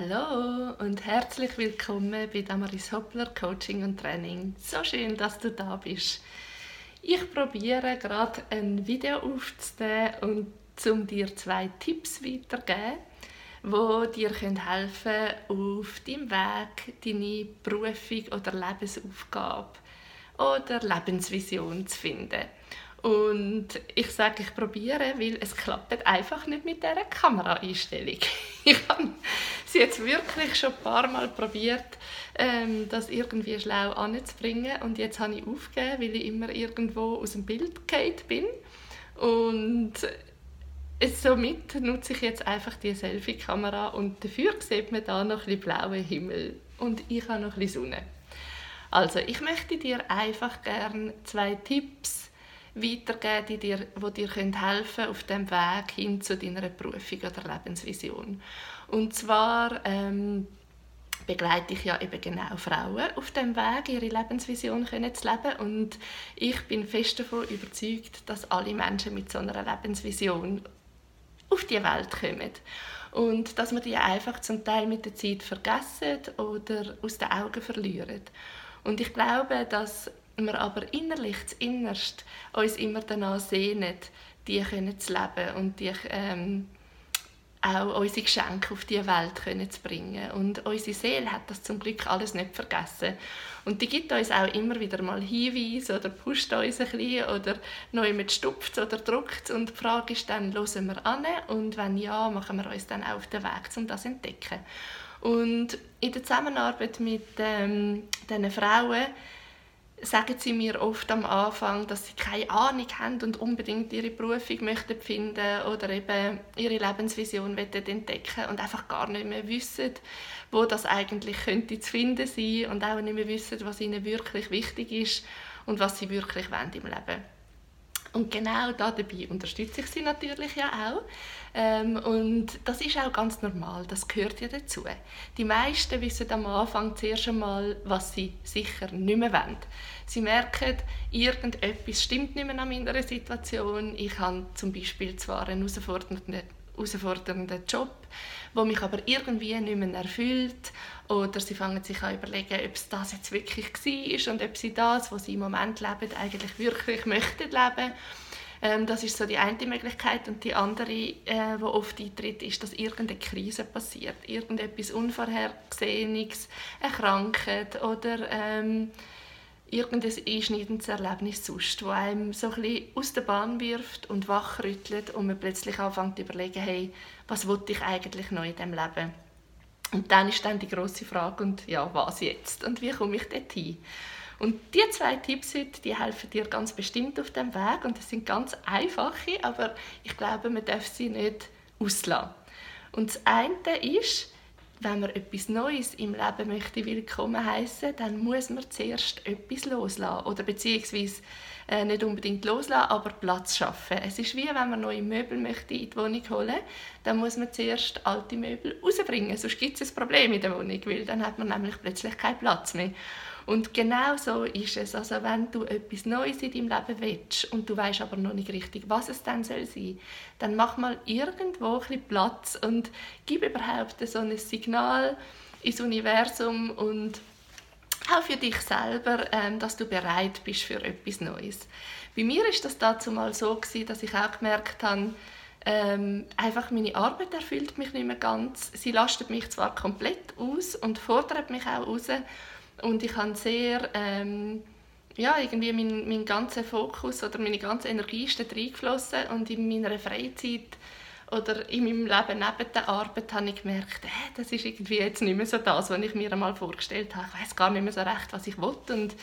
Hallo und herzlich willkommen bei Damaris Hoppler Coaching und Training. So schön, dass du da bist. Ich probiere gerade ein Video aufzunehmen und um dir zwei Tipps weiterzugeben, wo dir helfen können, auf deinem Weg deine Berufung oder Lebensaufgabe oder Lebensvision zu finden. Und ich sage, ich probiere, weil es klappt einfach nicht mit dieser Kameraeinstellung. Ich habe sie jetzt wirklich schon ein paar Mal probiert, ähm, das irgendwie schlau anzubringen. Und jetzt habe ich aufgegeben, weil ich immer irgendwo aus dem Bild gefallen bin. Und somit nutze ich jetzt einfach die Selfie-Kamera und dafür sieht man da noch ein bisschen blauen Himmel und ich habe noch ein bisschen Sonne. Also ich möchte dir einfach gerne zwei Tipps weitergeben, die dir, die dir helfen können auf dem Weg hin zu deiner Berufung oder Lebensvision. Und zwar ähm, begleite ich ja eben genau Frauen auf dem Weg, ihre Lebensvision können zu leben. Und ich bin fest davon überzeugt, dass alle Menschen mit so einer Lebensvision auf die Welt kommen. Und dass wir die einfach zum Teil mit der Zeit vergessen oder aus den Augen verlieren. Und ich glaube, dass wir aber innerlich, innerst, uns immer danach sehnen, die können zu leben und die ähm, auch unsere Geschenke auf die Welt können zu bringen. Und unsere Seele hat das zum Glück alles nicht vergessen. Und die gibt uns auch immer wieder mal Hinweise oder pusht uns ein bisschen oder neu mit stupft oder druckt. Und die Frage ist dann, hören wir an? Und wenn ja, machen wir uns dann auf den Weg, um das zu entdecken. Und in der Zusammenarbeit mit ähm, diesen Frauen sagen sie mir oft am Anfang, dass sie keine Ahnung haben und unbedingt ihre Berufung möchten finden oder eben ihre Lebensvision entdecken und einfach gar nicht mehr wissen, wo das eigentlich könnte zu finden sein und auch nicht mehr wissen, was ihnen wirklich wichtig ist und was sie wirklich wollen im Leben. Und genau da dabei unterstütze ich sie natürlich ja auch. Ähm, und das ist auch ganz normal, das gehört ja dazu. Die meisten wissen am Anfang zuerst einmal, was sie sicher nicht mehr wollen. Sie merken, irgendetwas stimmt nicht mehr an meiner Situation. Ich habe zum Beispiel zwar einen herausfordernden herausfordernden Job, wo mich aber irgendwie nicht mehr erfüllt. Oder sie fangen sich an überlegen, ob es das jetzt wirklich war und ob sie das, was sie im Moment leben, eigentlich wirklich möchten leben. Ähm, das ist so die eine Möglichkeit. Und die andere, äh, die oft eintritt, ist, dass irgendeine Krise passiert, irgendetwas Unvorhergesehenes, eine Krankheit oder ähm, irgendein einschneidendes Erlebnis sonst, das einem so ein bisschen aus der Bahn wirft und wachrüttelt und man plötzlich anfängt zu überlegen, hey, was wollte ich eigentlich noch in diesem Leben? Und dann ist dann die große Frage, und ja, was jetzt? Und wie komme ich dorthin? Und die zwei Tipps heute, die helfen dir ganz bestimmt auf dem Weg und das sind ganz einfache, aber ich glaube, man darf sie nicht auslassen. Und das eine ist, wenn man etwas Neues im Leben möchte willkommen heißen, dann muss man zuerst etwas loslassen oder beziehungsweise äh, nicht unbedingt loslassen, aber Platz schaffen. Es ist wie wenn man neue Möbel möchte in die Wohnung holen, dann muss man zuerst alte Möbel rausbringen, sonst gibt es ein Problem in der Wohnung, weil dann hat man nämlich plötzlich keinen Platz mehr. Und genau so ist es. Also wenn du etwas Neues in deinem Leben willst und du weißt aber noch nicht richtig, was es dann soll sein, dann mach mal irgendwo ein bisschen Platz und gib überhaupt so ein Signal ins Universum und auch für dich selber, ähm, dass du bereit bist für etwas Neues. Bei mir ist das dazu mal so gewesen, dass ich auch gemerkt habe, ähm, einfach meine Arbeit erfüllt mich nicht mehr ganz. Sie lastet mich zwar komplett aus und fordert mich auch raus, und ich habe sehr, ähm, ja, irgendwie mein, mein ganzer Fokus oder meine ganze Energie ist da reingeflossen und in meiner Freizeit oder in meinem Leben neben der Arbeit habe ich gemerkt, äh, das ist irgendwie jetzt nicht mehr so das, was ich mir einmal vorgestellt habe. Ich weiß gar nicht mehr so recht, was ich wollte und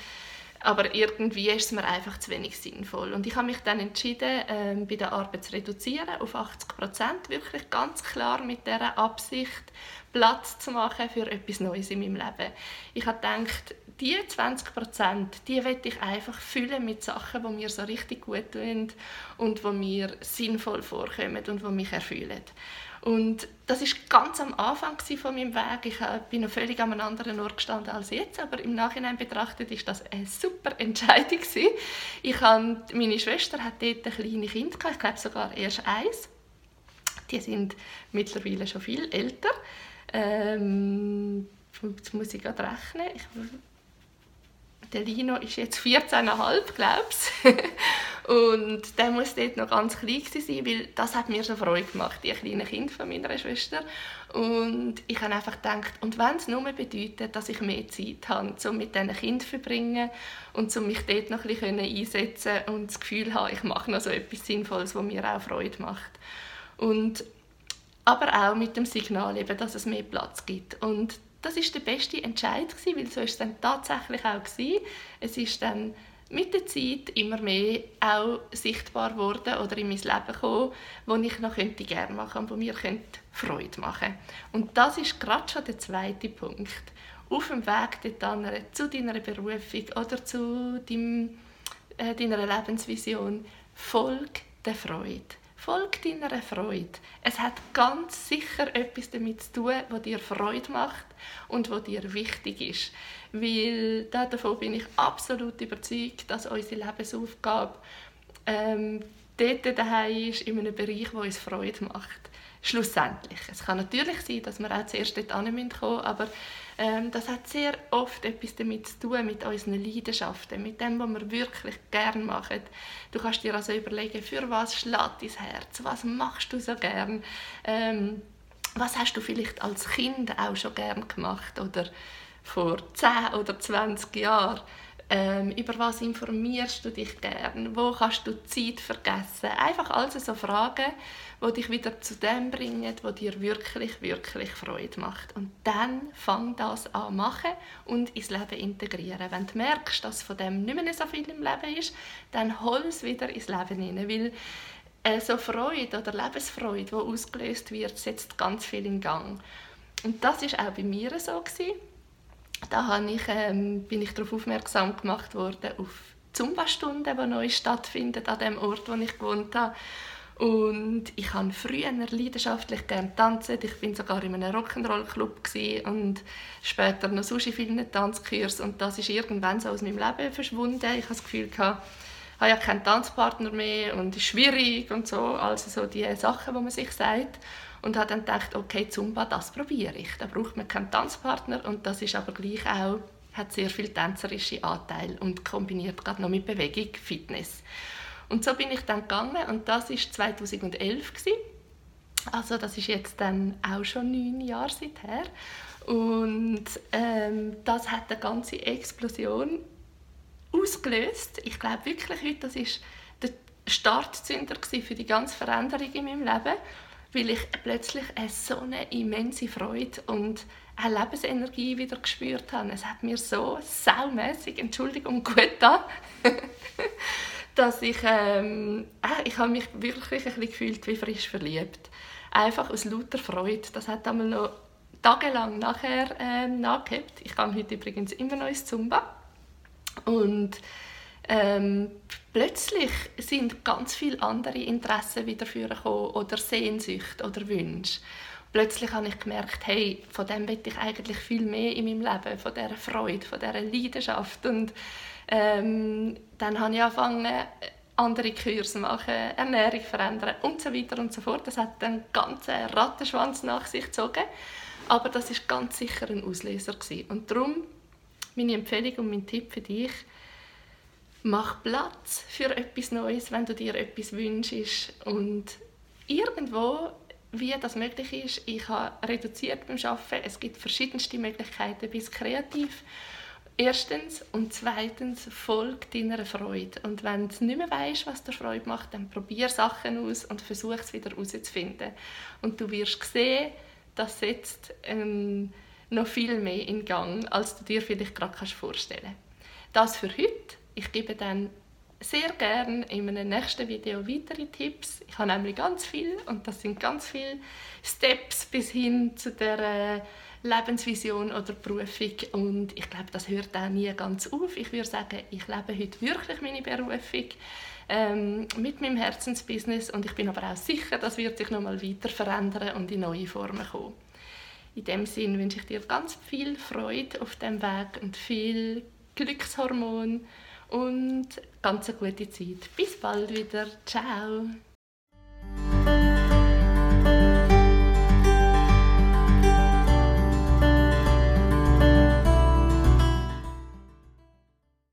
aber irgendwie ist es mir einfach zu wenig sinnvoll. Und ich habe mich dann entschieden, ähm, bei der Arbeit zu reduzieren auf 80 Prozent, wirklich ganz klar mit der Absicht, Platz zu machen für etwas Neues in meinem Leben. Ich habe gedacht, die 20 Prozent, die werde ich einfach füllen mit Sachen, die mir so richtig gut tun und die mir sinnvoll vorkommen und die mich erfüllen. Und das ist ganz am Anfang von meinem Weg. Ich bin noch völlig an einem anderen Ort gestanden als jetzt, aber im Nachhinein betrachtet ist das eine super Entscheidung Ich habe, meine Schwester hat dort kleine Kinder, ich glaube sogar erst eins. Die sind mittlerweile schon viel älter. Ähm, jetzt muss ich gerade rechnen. Ich, der Lino ist jetzt 14,5, glaube ich. und der muss dort noch ganz klein sein, weil das hat mir so Freude gemacht, die kleinen Kinder von meiner Schwester. Und ich habe einfach gedacht, und wenn es nur bedeutet, dass ich mehr Zeit habe, um mit diesen Kindern zu verbringen und um mich dort noch ein bisschen einsetzen und das Gefühl habe, ich mache noch so etwas Sinnvolles, was mir auch Freude macht. Und aber auch mit dem Signal, eben, dass es mehr Platz gibt. Und das ist der beste Entscheid gewesen, weil so ist es dann tatsächlich auch gewesen. Es ist dann mit der Zeit immer mehr auch sichtbar geworden oder in mein Leben gekommen, wo ich noch könnte gerne machen und wo mir könnte Freude machen. Und das ist gerade schon der zweite Punkt. Auf dem Weg dorthin, zu deiner Berufung oder zu deinem, äh, deiner Lebensvision, folg der Freude. Folg deiner Freude. Es hat ganz sicher etwas damit zu tun, was dir Freude macht und was dir wichtig ist. Weil davon bin ich absolut überzeugt, dass unsere Lebensaufgabe ähm, dort daheim ist, in einem Bereich, wo uns Freude macht schlussendlich. Es kann natürlich sein, dass wir auch zuerst dort kommen aber ähm, das hat sehr oft etwas damit zu tun, mit unseren Leidenschaften, mit dem, was wir wirklich gerne machen. Du kannst dir also überlegen, für was schlägt dein Herz, was machst du so gern, ähm, was hast du vielleicht als Kind auch schon gern gemacht oder vor 10 oder 20 Jahren. Ähm, über was informierst du dich gern? Wo kannst du Zeit vergessen? Einfach also so Fragen, die dich wieder zu dem bringen, wo dir wirklich, wirklich Freude macht. Und dann fang das an machen und ins Leben integrieren. Wenn du merkst, dass von dem nicht mehr so viel im Leben ist, dann hol es wieder ins Leben hinein, weil äh, so Freude oder Lebensfreude, die ausgelöst wird, setzt ganz viel in Gang. Und das ist auch bei mir so gewesen da ich, ähm, bin ich darauf aufmerksam gemacht worden, auf Zumba-Stunden, die neu stattfinden an dem Ort, wo ich gewohnt habe. Und ich habe früher leidenschaftlich gerne tanzen. Ich bin sogar in einem Rock'n'Roll-Club und später noch Sushi vielen Tanzkurs. Und das ist irgendwann so aus meinem Leben verschwunden. Ich habe das Gefühl ich habe ja keinen Tanzpartner mehr und es ist schwierig und so. Also so die Sachen, die man sich sagt und habe dann gedacht, okay, Zumba, das probiere ich. Da braucht man keinen Tanzpartner und das ist aber gleich auch, hat sehr viel tänzerische Anteil und kombiniert gerade noch mit Bewegung, Fitness. Und so bin ich dann gegangen und das ist 2011 gewesen. Also das ist jetzt dann auch schon neun Jahre seither. Und ähm, das hat eine ganze Explosion ausgelöst. Ich glaube wirklich heute, das ist der Startzünder für die ganze Veränderung in meinem Leben weil ich plötzlich eine so eine immense Freude und eine Lebensenergie wieder gespürt habe. Es hat mir so saumässig, Entschuldigung, gut da, dass ich, ähm, äh, ich habe mich wirklich ein bisschen gefühlt wie frisch verliebt. Einfach aus lauter Freude. Das hat einmal noch tagelang nachher ähm, nachgehabt. Ich gehe heute übrigens immer noch ins Zumba. Und ähm, plötzlich sind ganz viele andere Interessen wieder vorgekommen oder Sehnsucht oder Wünsche. Plötzlich habe ich gemerkt, hey, von dem will ich eigentlich viel mehr in meinem Leben, von dieser Freude, von dieser Leidenschaft. Und ähm, dann habe ich angefangen, andere Kurse machen, Ernährung verändern und so weiter und so fort. Das hat einen ganzen Rattenschwanz nach sich gezogen. Aber das ist ganz sicher ein Auslöser gewesen. Und darum meine Empfehlung und mein Tipp für dich, mach Platz für etwas Neues, wenn du dir etwas wünschst und irgendwo wie das möglich ist. Ich habe reduziert beim Arbeiten. Es gibt verschiedenste Möglichkeiten bis kreativ. Erstens und zweitens folg deiner Freude. Und wenn du nicht mehr weißt, was dir Freude macht, dann probier Sachen aus und versuch es wieder herauszufinden. Und du wirst sehen, das setzt ähm, noch viel mehr in Gang, als du dir vielleicht gerade vorstellen kannst. Das für heute. Ich gebe dann sehr gerne in einem nächsten Video weitere Tipps. Ich habe nämlich ganz viel und das sind ganz viele Steps bis hin zu der äh, Lebensvision oder Berufung und ich glaube, das hört auch nie ganz auf. Ich würde sagen, ich lebe heute wirklich meine Berufung ähm, mit meinem Herzensbusiness und ich bin aber auch sicher, das wird sich noch mal weiter verändern und in neue Formen kommen. In dem Sinne wünsche ich dir ganz viel Freude auf dem Weg und viel Glückshormon und ganz eine gute Zeit. Bis bald wieder. Ciao.